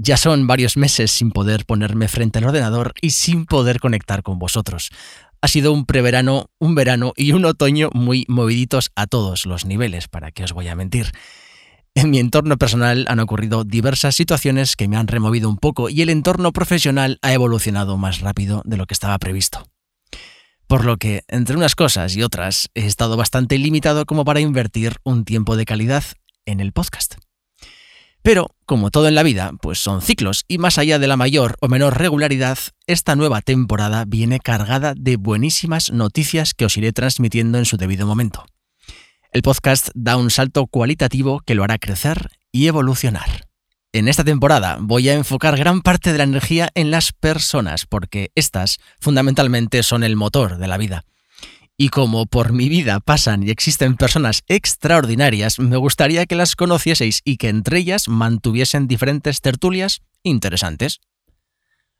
Ya son varios meses sin poder ponerme frente al ordenador y sin poder conectar con vosotros. Ha sido un preverano, un verano y un otoño muy moviditos a todos los niveles, para que os voy a mentir. En mi entorno personal han ocurrido diversas situaciones que me han removido un poco y el entorno profesional ha evolucionado más rápido de lo que estaba previsto. Por lo que, entre unas cosas y otras, he estado bastante limitado como para invertir un tiempo de calidad en el podcast. Pero, como todo en la vida, pues son ciclos y más allá de la mayor o menor regularidad, esta nueva temporada viene cargada de buenísimas noticias que os iré transmitiendo en su debido momento. El podcast da un salto cualitativo que lo hará crecer y evolucionar. En esta temporada voy a enfocar gran parte de la energía en las personas, porque estas fundamentalmente son el motor de la vida. Y como por mi vida pasan y existen personas extraordinarias, me gustaría que las conocieseis y que entre ellas mantuviesen diferentes tertulias interesantes.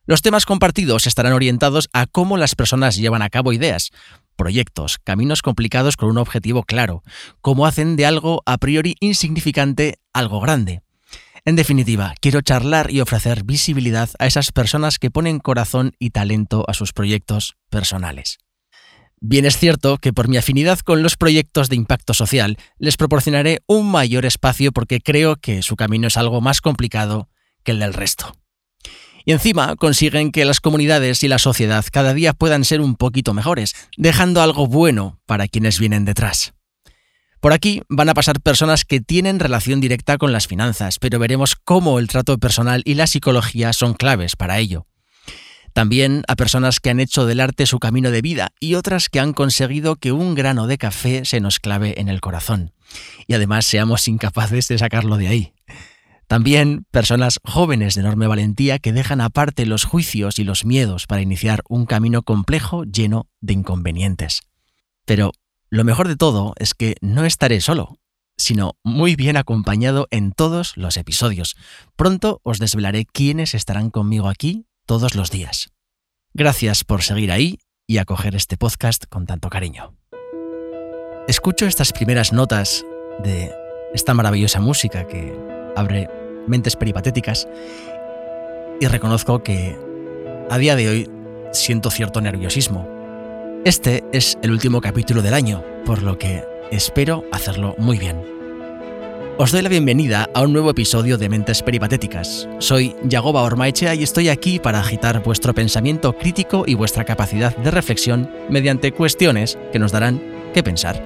Los temas compartidos estarán orientados a cómo las personas llevan a cabo ideas, proyectos, caminos complicados con un objetivo claro, cómo hacen de algo a priori insignificante algo grande. En definitiva, quiero charlar y ofrecer visibilidad a esas personas que ponen corazón y talento a sus proyectos personales. Bien es cierto que por mi afinidad con los proyectos de impacto social les proporcionaré un mayor espacio porque creo que su camino es algo más complicado que el del resto. Y encima consiguen que las comunidades y la sociedad cada día puedan ser un poquito mejores, dejando algo bueno para quienes vienen detrás. Por aquí van a pasar personas que tienen relación directa con las finanzas, pero veremos cómo el trato personal y la psicología son claves para ello. También a personas que han hecho del arte su camino de vida y otras que han conseguido que un grano de café se nos clave en el corazón. Y además seamos incapaces de sacarlo de ahí. También personas jóvenes de enorme valentía que dejan aparte los juicios y los miedos para iniciar un camino complejo lleno de inconvenientes. Pero lo mejor de todo es que no estaré solo, sino muy bien acompañado en todos los episodios. Pronto os desvelaré quiénes estarán conmigo aquí todos los días. Gracias por seguir ahí y acoger este podcast con tanto cariño. Escucho estas primeras notas de esta maravillosa música que abre mentes peripatéticas y reconozco que a día de hoy siento cierto nerviosismo. Este es el último capítulo del año, por lo que espero hacerlo muy bien. Os doy la bienvenida a un nuevo episodio de Mentes Peripatéticas. Soy Yagoba Ormaechea y estoy aquí para agitar vuestro pensamiento crítico y vuestra capacidad de reflexión mediante cuestiones que nos darán que pensar.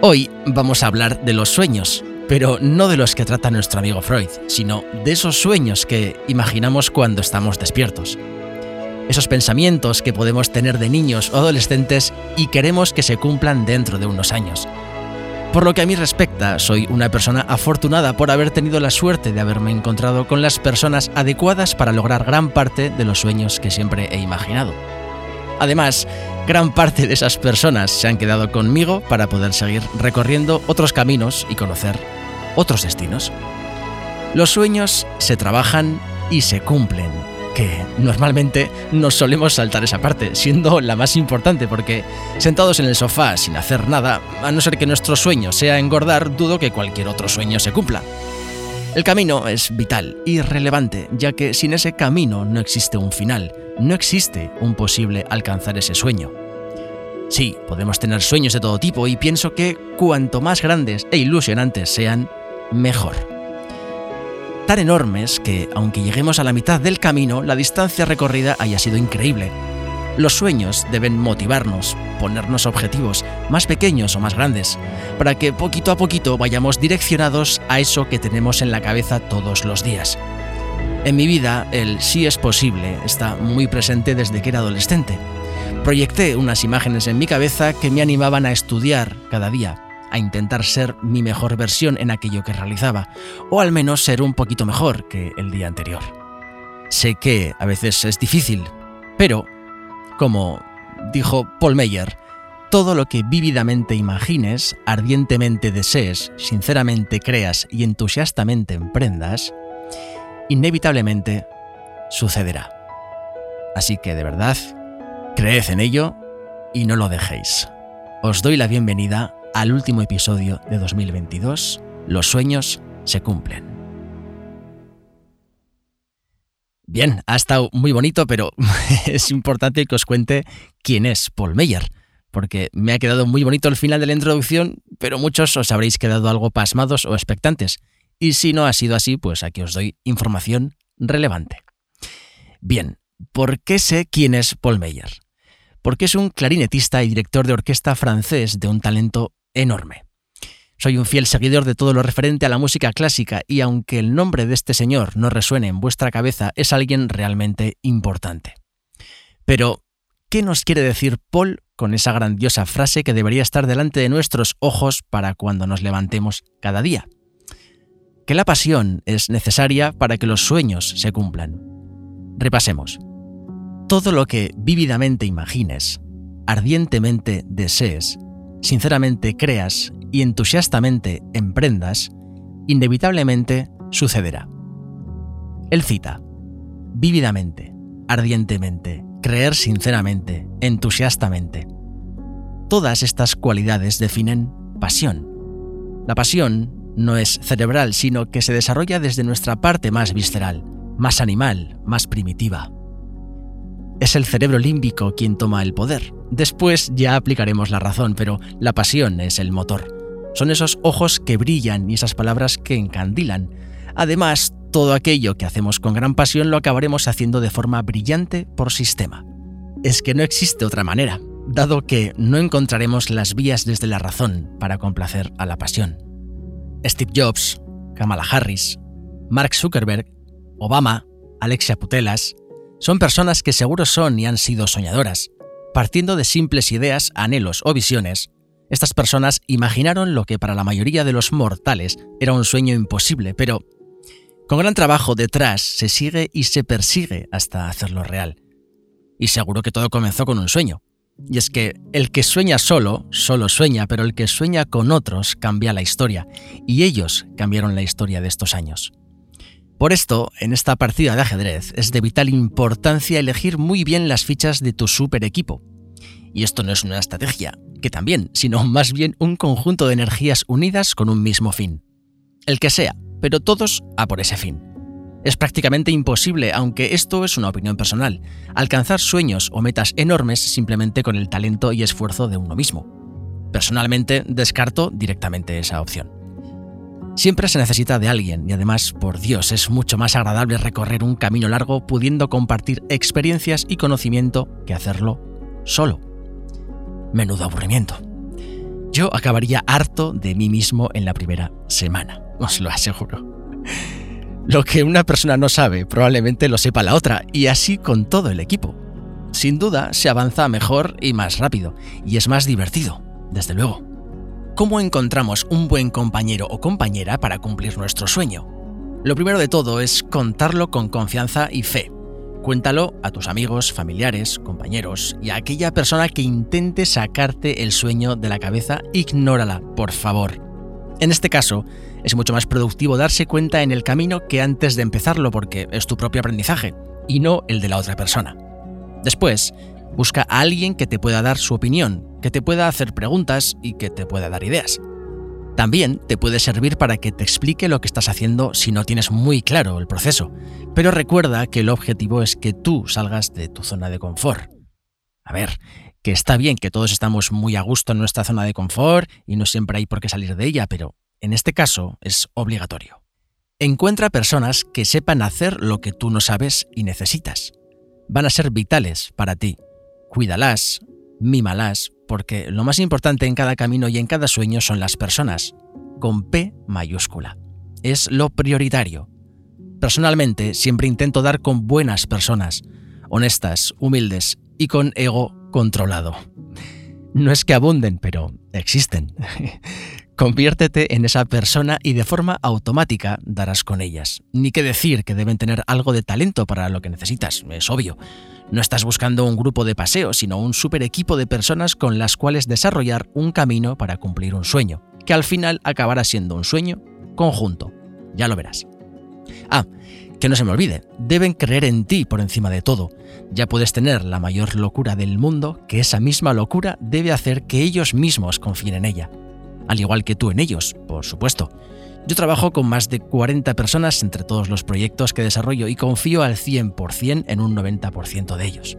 Hoy vamos a hablar de los sueños, pero no de los que trata nuestro amigo Freud, sino de esos sueños que imaginamos cuando estamos despiertos. Esos pensamientos que podemos tener de niños o adolescentes y queremos que se cumplan dentro de unos años por lo que a mí respecta, soy una persona afortunada por haber tenido la suerte de haberme encontrado con las personas adecuadas para lograr gran parte de los sueños que siempre he imaginado. Además, gran parte de esas personas se han quedado conmigo para poder seguir recorriendo otros caminos y conocer otros destinos. Los sueños se trabajan y se cumplen que normalmente nos solemos saltar esa parte, siendo la más importante, porque sentados en el sofá sin hacer nada, a no ser que nuestro sueño sea engordar, dudo que cualquier otro sueño se cumpla. El camino es vital y relevante, ya que sin ese camino no existe un final, no existe un posible alcanzar ese sueño. Sí, podemos tener sueños de todo tipo y pienso que cuanto más grandes e ilusionantes sean, mejor tan enormes que, aunque lleguemos a la mitad del camino, la distancia recorrida haya sido increíble. Los sueños deben motivarnos, ponernos objetivos, más pequeños o más grandes, para que poquito a poquito vayamos direccionados a eso que tenemos en la cabeza todos los días. En mi vida, el sí es posible está muy presente desde que era adolescente. Proyecté unas imágenes en mi cabeza que me animaban a estudiar cada día, a intentar ser mi mejor versión en aquello que realizaba, o al menos ser un poquito mejor que el día anterior. Sé que a veces es difícil, pero, como dijo Paul Meyer, todo lo que vívidamente imagines, ardientemente desees, sinceramente creas y entusiastamente emprendas, inevitablemente sucederá. Así que de verdad, creed en ello y no lo dejéis. Os doy la bienvenida al último episodio de 2022, los sueños se cumplen. Bien, ha estado muy bonito, pero es importante que os cuente quién es Paul Meyer, porque me ha quedado muy bonito el final de la introducción, pero muchos os habréis quedado algo pasmados o expectantes. Y si no ha sido así, pues aquí os doy información relevante. Bien, ¿por qué sé quién es Paul Meyer? Porque es un clarinetista y director de orquesta francés de un talento enorme. Soy un fiel seguidor de todo lo referente a la música clásica y aunque el nombre de este señor no resuene en vuestra cabeza, es alguien realmente importante. Pero, ¿qué nos quiere decir Paul con esa grandiosa frase que debería estar delante de nuestros ojos para cuando nos levantemos cada día? Que la pasión es necesaria para que los sueños se cumplan. Repasemos. Todo lo que vívidamente imagines, ardientemente desees, sinceramente creas y entusiastamente emprendas, inevitablemente sucederá. Él cita, vívidamente, ardientemente, creer sinceramente, entusiastamente. Todas estas cualidades definen pasión. La pasión no es cerebral, sino que se desarrolla desde nuestra parte más visceral, más animal, más primitiva. Es el cerebro límbico quien toma el poder. Después ya aplicaremos la razón, pero la pasión es el motor. Son esos ojos que brillan y esas palabras que encandilan. Además, todo aquello que hacemos con gran pasión lo acabaremos haciendo de forma brillante por sistema. Es que no existe otra manera, dado que no encontraremos las vías desde la razón para complacer a la pasión. Steve Jobs, Kamala Harris, Mark Zuckerberg, Obama, Alexia Putelas, son personas que seguro son y han sido soñadoras, partiendo de simples ideas, anhelos o visiones estas personas imaginaron lo que para la mayoría de los mortales era un sueño imposible, pero con gran trabajo detrás se sigue y se persigue hasta hacerlo real. Y seguro que todo comenzó con un sueño. Y es que el que sueña solo, solo sueña, pero el que sueña con otros cambia la historia. Y ellos cambiaron la historia de estos años. Por esto, en esta partida de ajedrez es de vital importancia elegir muy bien las fichas de tu super equipo. Y esto no es una estrategia, que también, sino más bien un conjunto de energías unidas con un mismo fin. El que sea, pero todos a por ese fin. Es prácticamente imposible, aunque esto es una opinión personal, alcanzar sueños o metas enormes simplemente con el talento y esfuerzo de uno mismo. Personalmente descarto directamente esa opción. Siempre se necesita de alguien y además, por Dios, es mucho más agradable recorrer un camino largo pudiendo compartir experiencias y conocimiento que hacerlo solo. Menudo aburrimiento. Yo acabaría harto de mí mismo en la primera semana, os lo aseguro. Lo que una persona no sabe, probablemente lo sepa la otra, y así con todo el equipo. Sin duda, se avanza mejor y más rápido, y es más divertido, desde luego. ¿Cómo encontramos un buen compañero o compañera para cumplir nuestro sueño? Lo primero de todo es contarlo con confianza y fe, Cuéntalo a tus amigos, familiares, compañeros y a aquella persona que intente sacarte el sueño de la cabeza, ignórala, por favor. En este caso, es mucho más productivo darse cuenta en el camino que antes de empezarlo porque es tu propio aprendizaje y no el de la otra persona. Después, busca a alguien que te pueda dar su opinión, que te pueda hacer preguntas y que te pueda dar ideas. También te puede servir para que te explique lo que estás haciendo si no tienes muy claro el proceso, pero recuerda que el objetivo es que tú salgas de tu zona de confort. A ver, que está bien que todos estamos muy a gusto en nuestra zona de confort y no siempre hay por qué salir de ella, pero en este caso es obligatorio. Encuentra personas que sepan hacer lo que tú no sabes y necesitas. Van a ser vitales para ti. Cuídalas, mímalas, porque lo más importante en cada camino y en cada sueño son las personas, con P mayúscula. Es lo prioritario. Personalmente siempre intento dar con buenas personas, honestas, humildes y con ego controlado. No es que abunden, pero existen. Conviértete en esa persona y de forma automática darás con ellas. Ni que decir que deben tener algo de talento para lo que necesitas, es obvio. No estás buscando un grupo de paseo, sino un super equipo de personas con las cuales desarrollar un camino para cumplir un sueño, que al final acabará siendo un sueño conjunto. Ya lo verás. Ah, que no se me olvide, deben creer en ti por encima de todo. Ya puedes tener la mayor locura del mundo, que esa misma locura debe hacer que ellos mismos confíen en ella al igual que tú en ellos, por supuesto. Yo trabajo con más de 40 personas entre todos los proyectos que desarrollo y confío al 100% en un 90% de ellos.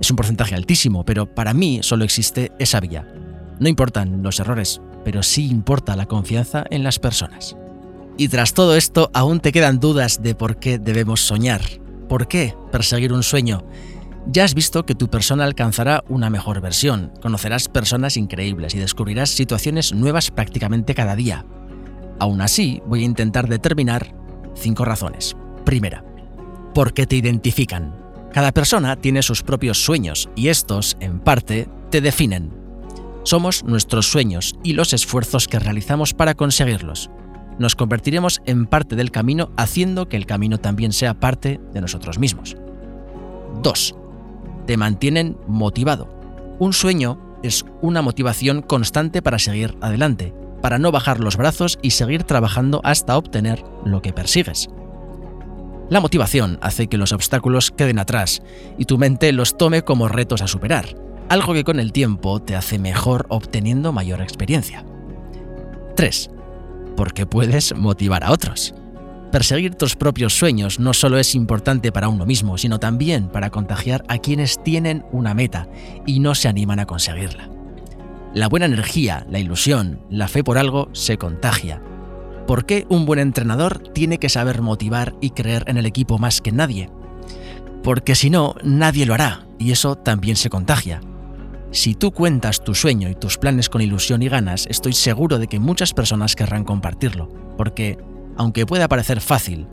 Es un porcentaje altísimo, pero para mí solo existe esa vía. No importan los errores, pero sí importa la confianza en las personas. Y tras todo esto, aún te quedan dudas de por qué debemos soñar. ¿Por qué perseguir un sueño? Ya has visto que tu persona alcanzará una mejor versión, conocerás personas increíbles y descubrirás situaciones nuevas prácticamente cada día. Aún así, voy a intentar determinar cinco razones. Primera, ¿por qué te identifican? Cada persona tiene sus propios sueños y estos, en parte, te definen. Somos nuestros sueños y los esfuerzos que realizamos para conseguirlos. Nos convertiremos en parte del camino haciendo que el camino también sea parte de nosotros mismos. 2 te mantienen motivado. Un sueño es una motivación constante para seguir adelante, para no bajar los brazos y seguir trabajando hasta obtener lo que persigues. La motivación hace que los obstáculos queden atrás y tu mente los tome como retos a superar, algo que con el tiempo te hace mejor obteniendo mayor experiencia. 3. Porque puedes motivar a otros. Perseguir tus propios sueños no solo es importante para uno mismo, sino también para contagiar a quienes tienen una meta y no se animan a conseguirla. La buena energía, la ilusión, la fe por algo se contagia. ¿Por qué un buen entrenador tiene que saber motivar y creer en el equipo más que nadie? Porque si no, nadie lo hará, y eso también se contagia. Si tú cuentas tu sueño y tus planes con ilusión y ganas, estoy seguro de que muchas personas querrán compartirlo, porque aunque pueda parecer fácil,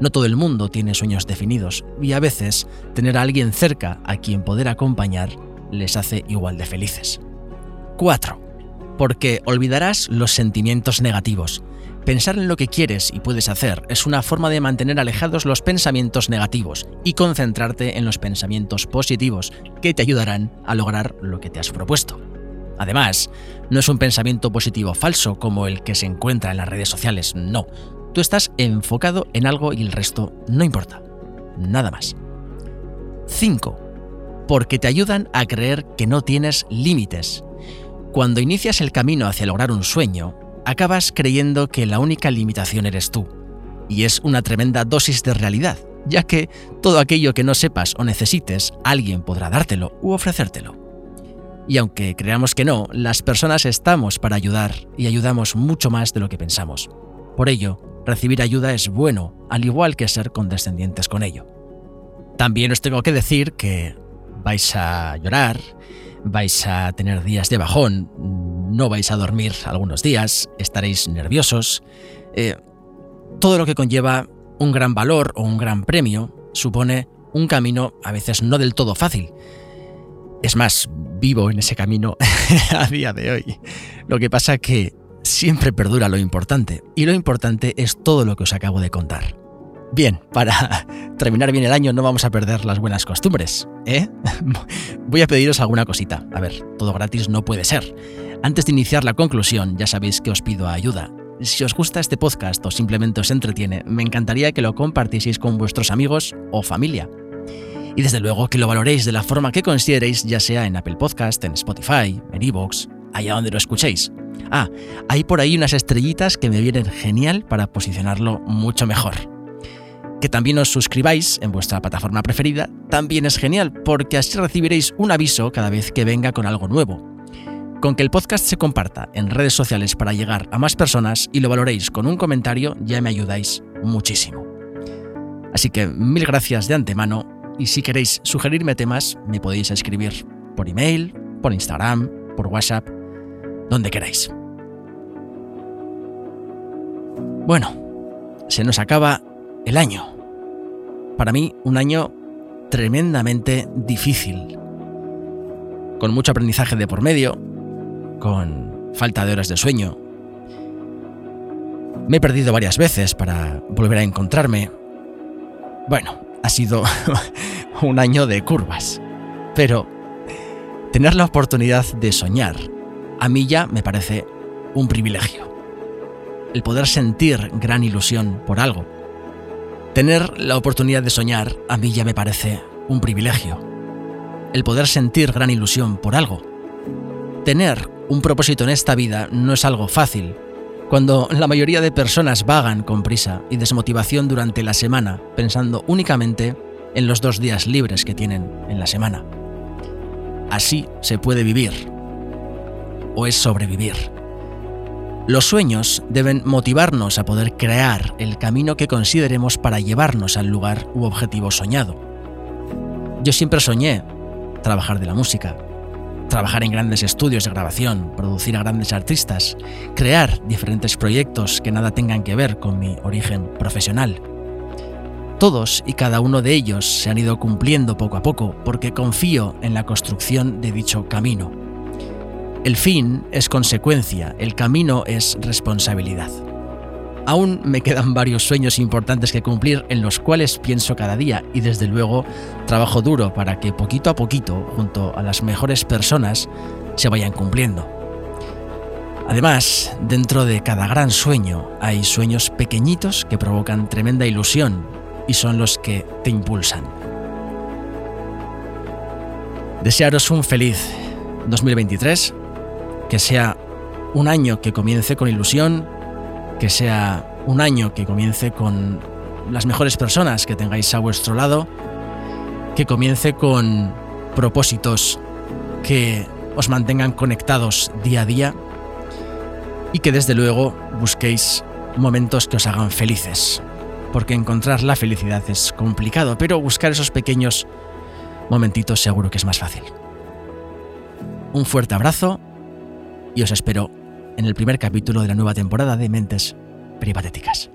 no todo el mundo tiene sueños definidos y a veces tener a alguien cerca a quien poder acompañar les hace igual de felices. 4. Porque olvidarás los sentimientos negativos. Pensar en lo que quieres y puedes hacer es una forma de mantener alejados los pensamientos negativos y concentrarte en los pensamientos positivos que te ayudarán a lograr lo que te has propuesto. Además, no es un pensamiento positivo falso como el que se encuentra en las redes sociales, no, Tú estás enfocado en algo y el resto no importa. Nada más. 5. Porque te ayudan a creer que no tienes límites. Cuando inicias el camino hacia lograr un sueño, acabas creyendo que la única limitación eres tú. Y es una tremenda dosis de realidad, ya que todo aquello que no sepas o necesites, alguien podrá dártelo u ofrecértelo. Y aunque creamos que no, las personas estamos para ayudar y ayudamos mucho más de lo que pensamos. Por ello, recibir ayuda es bueno, al igual que ser condescendientes con ello. También os tengo que decir que vais a llorar, vais a tener días de bajón, no vais a dormir algunos días, estaréis nerviosos. Eh, todo lo que conlleva un gran valor o un gran premio supone un camino a veces no del todo fácil. Es más, vivo en ese camino a día de hoy. Lo que pasa que siempre perdura lo importante, y lo importante es todo lo que os acabo de contar. Bien, para terminar bien el año no vamos a perder las buenas costumbres, ¿eh? Voy a pediros alguna cosita. A ver, todo gratis no puede ser. Antes de iniciar la conclusión, ya sabéis que os pido ayuda. Si os gusta este podcast o simplemente os entretiene, me encantaría que lo compartieseis con vuestros amigos o familia. Y desde luego que lo valoréis de la forma que consideréis, ya sea en Apple Podcast, en Spotify, en Evox, allá donde lo escuchéis. Ah, hay por ahí unas estrellitas que me vienen genial para posicionarlo mucho mejor. Que también os suscribáis en vuestra plataforma preferida también es genial porque así recibiréis un aviso cada vez que venga con algo nuevo. Con que el podcast se comparta en redes sociales para llegar a más personas y lo valoréis con un comentario ya me ayudáis muchísimo. Así que mil gracias de antemano y si queréis sugerirme temas me podéis escribir por email, por Instagram, por WhatsApp donde queráis. Bueno, se nos acaba el año. Para mí, un año tremendamente difícil. Con mucho aprendizaje de por medio, con falta de horas de sueño. Me he perdido varias veces para volver a encontrarme. Bueno, ha sido un año de curvas. Pero tener la oportunidad de soñar a mí ya me parece un privilegio. El poder sentir gran ilusión por algo. Tener la oportunidad de soñar a mí ya me parece un privilegio. El poder sentir gran ilusión por algo. Tener un propósito en esta vida no es algo fácil, Cuando la mayoría de personas vagan con prisa y desmotivación durante la semana, pensando únicamente en los dos días libres que tienen en la semana. Así se puede vivir. O es sobrevivir. Los sueños deben motivarnos a poder crear el camino que consideremos para llevarnos al lugar u objetivo soñado. Yo siempre soñé trabajar de la música, trabajar en grandes estudios de grabación, producir a grandes artistas, crear diferentes proyectos que nada tengan que ver con mi origen profesional. Todos y cada uno de ellos se han ido cumpliendo poco a poco porque confío en la construcción de dicho camino. El fin es consecuencia, el camino es responsabilidad. Aún me quedan varios sueños importantes que cumplir en los cuales pienso cada día y desde luego trabajo duro para que poquito a poquito, junto a las mejores personas, se vayan cumpliendo. Además, dentro de cada gran sueño hay sueños pequeñitos que provocan tremenda ilusión y son los que te impulsan. Desearos un feliz 2023, que sea un año que comience con ilusión, que sea un año que comience con las mejores personas que tengáis a vuestro lado, que comience con propósitos que os mantengan conectados día a día y que desde luego busquéis momentos que os hagan felices, porque encontrar la felicidad es complicado, pero buscar esos pequeños momentitos seguro que es más fácil. Un fuerte abrazo y os espero en el primer capítulo de la nueva temporada de Mentes Peripatéticas.